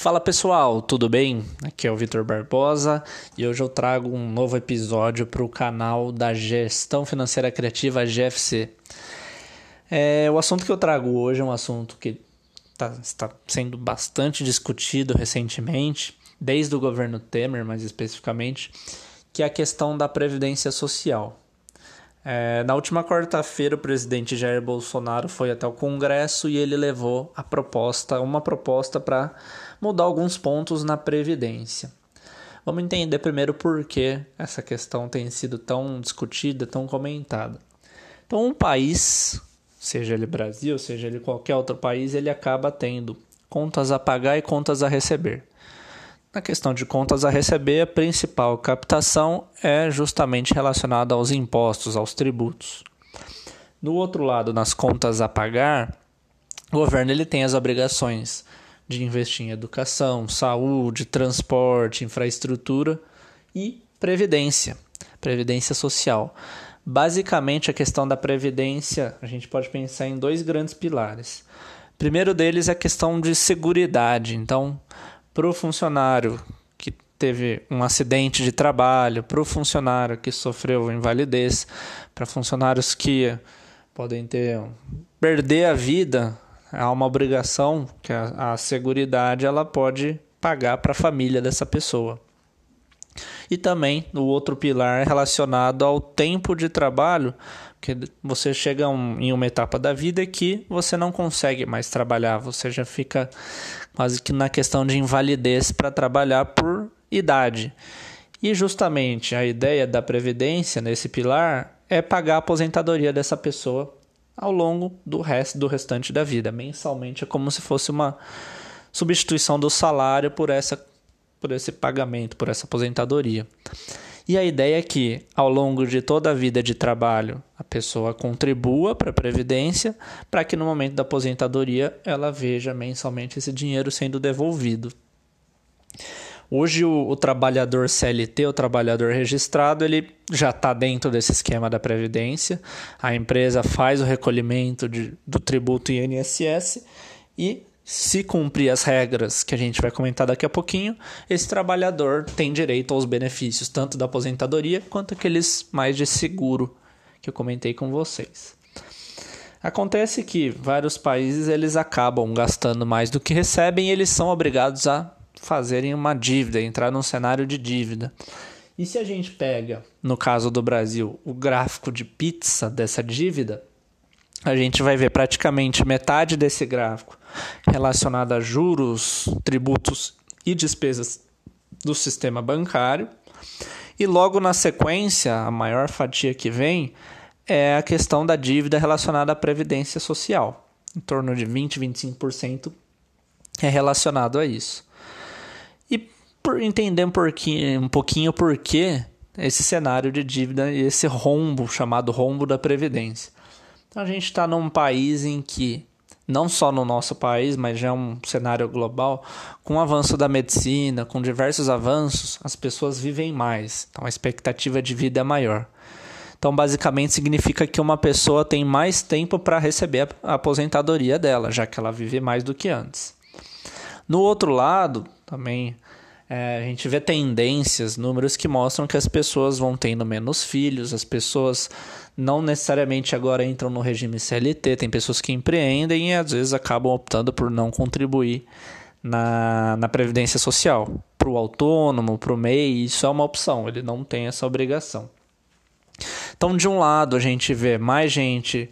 Fala pessoal, tudo bem? Aqui é o Vitor Barbosa e hoje eu trago um novo episódio para o canal da Gestão Financeira Criativa GFC. É, o assunto que eu trago hoje é um assunto que tá, está sendo bastante discutido recentemente, desde o governo Temer mais especificamente, que é a questão da Previdência Social. É, na última quarta-feira, o presidente Jair Bolsonaro foi até o Congresso e ele levou a proposta, uma proposta para mudar alguns pontos na Previdência. Vamos entender primeiro por que essa questão tem sido tão discutida, tão comentada. Então, um país, seja ele Brasil, seja ele qualquer outro país, ele acaba tendo contas a pagar e contas a receber. Na questão de contas a receber, a principal captação é justamente relacionada aos impostos, aos tributos. No outro lado, nas contas a pagar, o governo ele tem as obrigações de investir em educação, saúde, transporte, infraestrutura e previdência, previdência social. Basicamente, a questão da previdência, a gente pode pensar em dois grandes pilares. O primeiro deles é a questão de seguridade. Então, para o funcionário que teve um acidente de trabalho, para o funcionário que sofreu invalidez, para funcionários que podem ter perder a vida, há uma obrigação que a, a seguridade ela pode pagar para a família dessa pessoa. E também o outro pilar relacionado ao tempo de trabalho, que você chega um, em uma etapa da vida que você não consegue mais trabalhar, você já fica quase que na questão de invalidez para trabalhar por idade. E justamente a ideia da previdência nesse pilar é pagar a aposentadoria dessa pessoa ao longo do resto do restante da vida. Mensalmente é como se fosse uma substituição do salário por essa por esse pagamento, por essa aposentadoria. E a ideia é que, ao longo de toda a vida de trabalho, a pessoa contribua para a Previdência, para que no momento da aposentadoria ela veja mensalmente esse dinheiro sendo devolvido. Hoje, o, o trabalhador CLT, o trabalhador registrado, ele já está dentro desse esquema da Previdência. A empresa faz o recolhimento de, do tributo INSS e se cumprir as regras que a gente vai comentar daqui a pouquinho, esse trabalhador tem direito aos benefícios tanto da aposentadoria quanto aqueles mais de seguro que eu comentei com vocês. Acontece que vários países eles acabam gastando mais do que recebem e eles são obrigados a fazerem uma dívida, entrar num cenário de dívida. E se a gente pega, no caso do Brasil, o gráfico de pizza dessa dívida, a gente vai ver praticamente metade desse gráfico relacionado a juros, tributos e despesas do sistema bancário. E logo na sequência, a maior fatia que vem é a questão da dívida relacionada à previdência social. Em torno de 20, 25% é relacionado a isso. Por entender um pouquinho, um pouquinho por que esse cenário de dívida e esse rombo chamado rombo da previdência. Então a gente está num país em que não só no nosso país, mas já é um cenário global, com o avanço da medicina, com diversos avanços, as pessoas vivem mais, então a expectativa de vida é maior. Então, basicamente, significa que uma pessoa tem mais tempo para receber a aposentadoria dela, já que ela vive mais do que antes. No outro lado, também é, a gente vê tendências, números que mostram que as pessoas vão tendo menos filhos, as pessoas não necessariamente agora entram no regime CLT, tem pessoas que empreendem e às vezes acabam optando por não contribuir na, na Previdência Social. Para o autônomo, para o MEI, isso é uma opção, ele não tem essa obrigação. Então, de um lado, a gente vê mais gente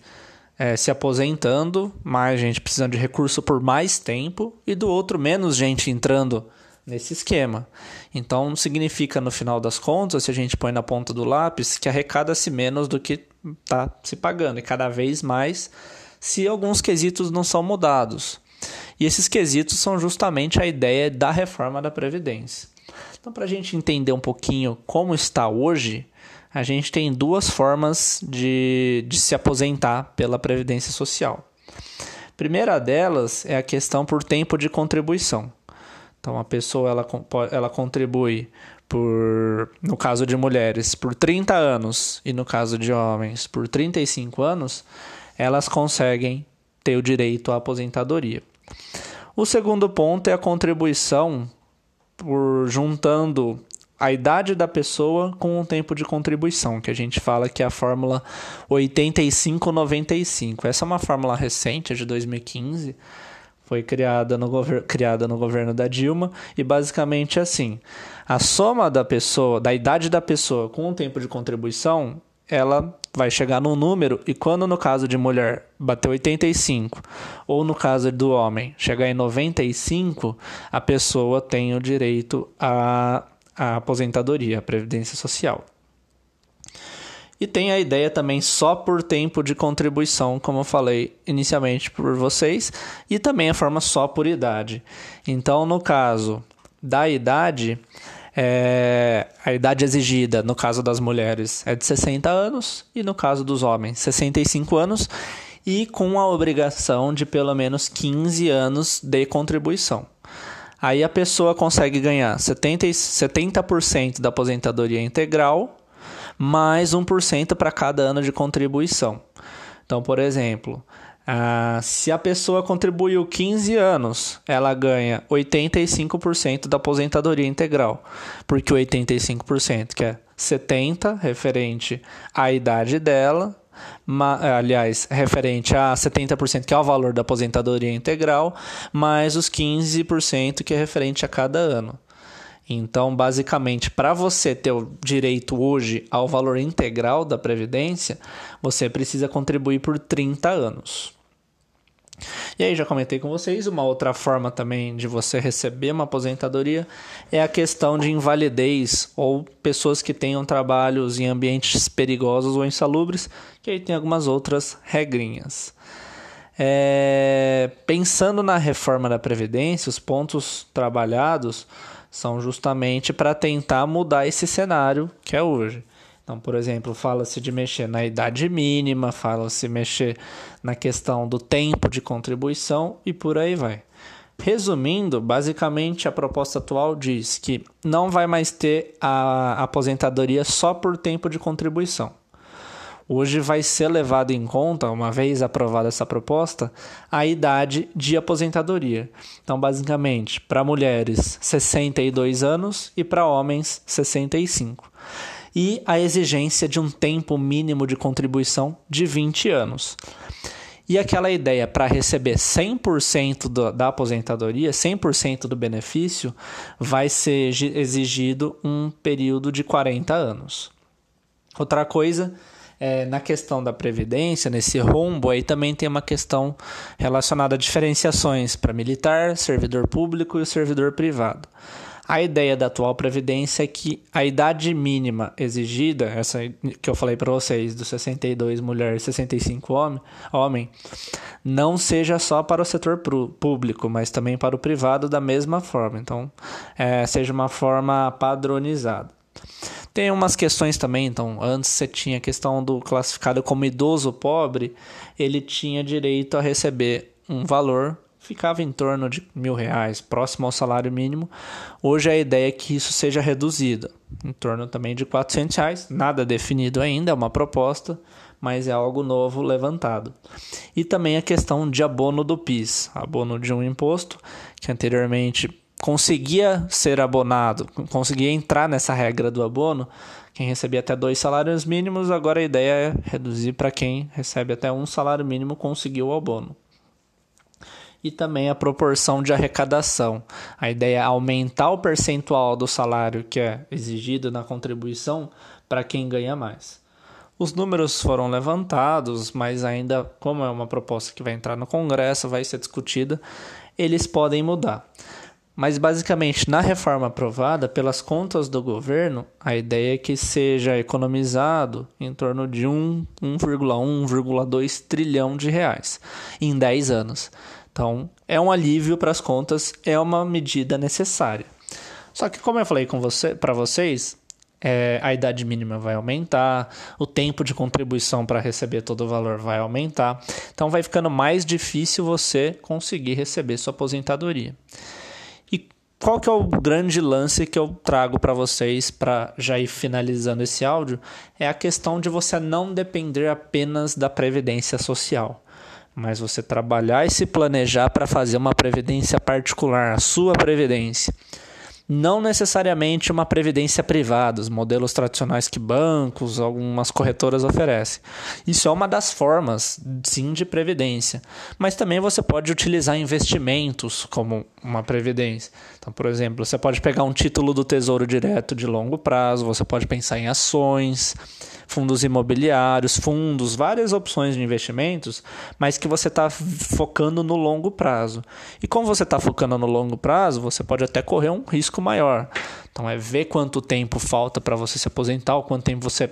é, se aposentando, mais gente precisando de recurso por mais tempo, e do outro, menos gente entrando nesse esquema. Então, significa, no final das contas, se a gente põe na ponta do lápis, que arrecada-se menos do que está se pagando, e cada vez mais se alguns quesitos não são mudados. E esses quesitos são justamente a ideia da reforma da Previdência. Então, para a gente entender um pouquinho como está hoje, a gente tem duas formas de, de se aposentar pela Previdência Social. Primeira delas é a questão por tempo de contribuição. Então, a pessoa ela, ela contribui por, no caso de mulheres, por 30 anos e no caso de homens, por 35 anos, elas conseguem ter o direito à aposentadoria. O segundo ponto é a contribuição por juntando a idade da pessoa com o tempo de contribuição, que a gente fala que é a fórmula 8595. Essa é uma fórmula recente, é de 2015, foi criada no, criada no governo da Dilma e basicamente é assim: a soma da pessoa, da idade da pessoa com o tempo de contribuição, ela vai chegar num número e quando no caso de mulher bater 85 ou no caso do homem chegar em 95, a pessoa tem o direito a a aposentadoria, a previdência social. E tem a ideia também só por tempo de contribuição, como eu falei inicialmente por vocês, e também a forma só por idade. Então, no caso da idade, é, a idade exigida no caso das mulheres é de 60 anos e no caso dos homens 65 anos e com a obrigação de pelo menos 15 anos de contribuição. Aí a pessoa consegue ganhar 70%, 70 da aposentadoria integral, mais 1% para cada ano de contribuição. Então, por exemplo, ah, se a pessoa contribuiu 15 anos, ela ganha 85% da aposentadoria integral, porque 85%, que é 70 referente à idade dela, aliás, referente a 70% que é o valor da aposentadoria integral, mais os 15% que é referente a cada ano. Então, basicamente, para você ter o direito hoje ao valor integral da previdência, você precisa contribuir por 30 anos. E aí já comentei com vocês, uma outra forma também de você receber uma aposentadoria é a questão de invalidez ou pessoas que tenham trabalhos em ambientes perigosos ou insalubres, que aí tem algumas outras regrinhas. É, pensando na reforma da Previdência, os pontos trabalhados são justamente para tentar mudar esse cenário que é hoje. Então, por exemplo, fala-se de mexer na idade mínima, fala-se mexer na questão do tempo de contribuição e por aí vai. Resumindo, basicamente a proposta atual diz que não vai mais ter a aposentadoria só por tempo de contribuição. Hoje vai ser levado em conta, uma vez aprovada essa proposta, a idade de aposentadoria. Então, basicamente, para mulheres 62 anos e para homens 65 e a exigência de um tempo mínimo de contribuição de 20 anos. E aquela ideia para receber 100% do, da aposentadoria, 100% do benefício, vai ser exigido um período de 40 anos. Outra coisa é, na questão da previdência, nesse rombo, aí também tem uma questão relacionada a diferenciações para militar, servidor público e servidor privado. A ideia da atual previdência é que a idade mínima exigida, essa que eu falei para vocês, dos 62 mulheres e 65 homem, homem, não seja só para o setor público, mas também para o privado da mesma forma. Então, é, seja uma forma padronizada. Tem umas questões também, então, antes você tinha a questão do classificado como idoso pobre, ele tinha direito a receber um valor ficava em torno de mil reais, próximo ao salário mínimo. Hoje a ideia é que isso seja reduzido, em torno também de 400 reais. Nada definido ainda, é uma proposta, mas é algo novo levantado. E também a questão de abono do PIS, abono de um imposto que anteriormente conseguia ser abonado, conseguia entrar nessa regra do abono. Quem recebia até dois salários mínimos, agora a ideia é reduzir para quem recebe até um salário mínimo conseguir o abono e também a proporção de arrecadação. A ideia é aumentar o percentual do salário que é exigido na contribuição para quem ganha mais. Os números foram levantados, mas ainda, como é uma proposta que vai entrar no Congresso, vai ser discutida, eles podem mudar. Mas basicamente, na reforma aprovada, pelas contas do governo, a ideia é que seja economizado em torno de 1,1, 1,2 trilhão de reais em 10 anos. Então, é um alívio para as contas, é uma medida necessária. Só que, como eu falei com você, para vocês, é, a idade mínima vai aumentar, o tempo de contribuição para receber todo o valor vai aumentar, então vai ficando mais difícil você conseguir receber sua aposentadoria. Qual que é o grande lance que eu trago para vocês para já ir finalizando esse áudio? É a questão de você não depender apenas da previdência social mas você trabalhar e se planejar para fazer uma previdência particular, a sua previdência não necessariamente uma previdência privada, os modelos tradicionais que bancos, algumas corretoras oferecem. Isso é uma das formas, sim, de previdência. Mas também você pode utilizar investimentos como uma previdência. Então, por exemplo, você pode pegar um título do Tesouro Direto de longo prazo, você pode pensar em ações fundos imobiliários, fundos, várias opções de investimentos, mas que você está focando no longo prazo. E como você está focando no longo prazo, você pode até correr um risco maior. Então é ver quanto tempo falta para você se aposentar, ou quanto tempo você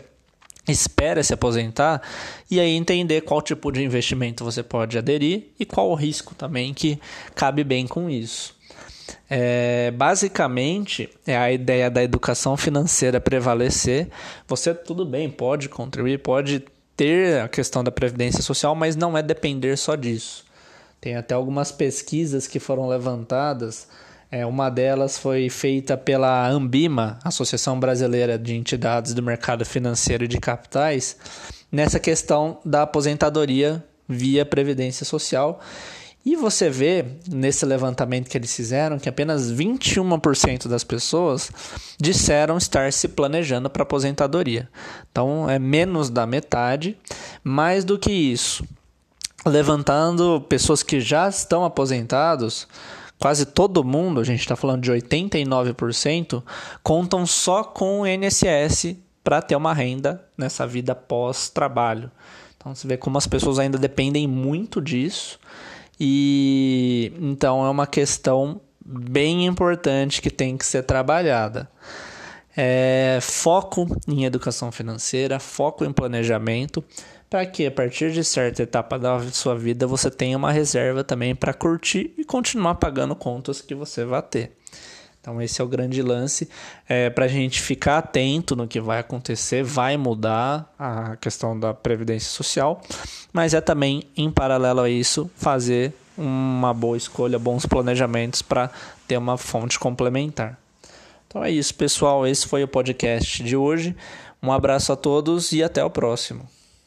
espera se aposentar e aí entender qual tipo de investimento você pode aderir e qual o risco também que cabe bem com isso. É, basicamente, é a ideia da educação financeira prevalecer. Você, tudo bem, pode contribuir, pode ter a questão da previdência social, mas não é depender só disso. Tem até algumas pesquisas que foram levantadas. É, uma delas foi feita pela Ambima, Associação Brasileira de Entidades do Mercado Financeiro e de Capitais, nessa questão da aposentadoria via previdência social. E você vê nesse levantamento que eles fizeram que apenas 21% das pessoas disseram estar se planejando para aposentadoria. Então é menos da metade. Mais do que isso, levantando pessoas que já estão aposentados, quase todo mundo, a gente está falando de 89%, contam só com o INSS para ter uma renda nessa vida pós-trabalho. Então você vê como as pessoas ainda dependem muito disso. E então é uma questão bem importante que tem que ser trabalhada. É, foco em educação financeira, foco em planejamento, para que a partir de certa etapa da sua vida você tenha uma reserva também para curtir e continuar pagando contas que você vai ter. Então, esse é o grande lance é, para a gente ficar atento no que vai acontecer. Vai mudar a questão da previdência social, mas é também, em paralelo a isso, fazer uma boa escolha, bons planejamentos para ter uma fonte complementar. Então é isso, pessoal. Esse foi o podcast de hoje. Um abraço a todos e até o próximo.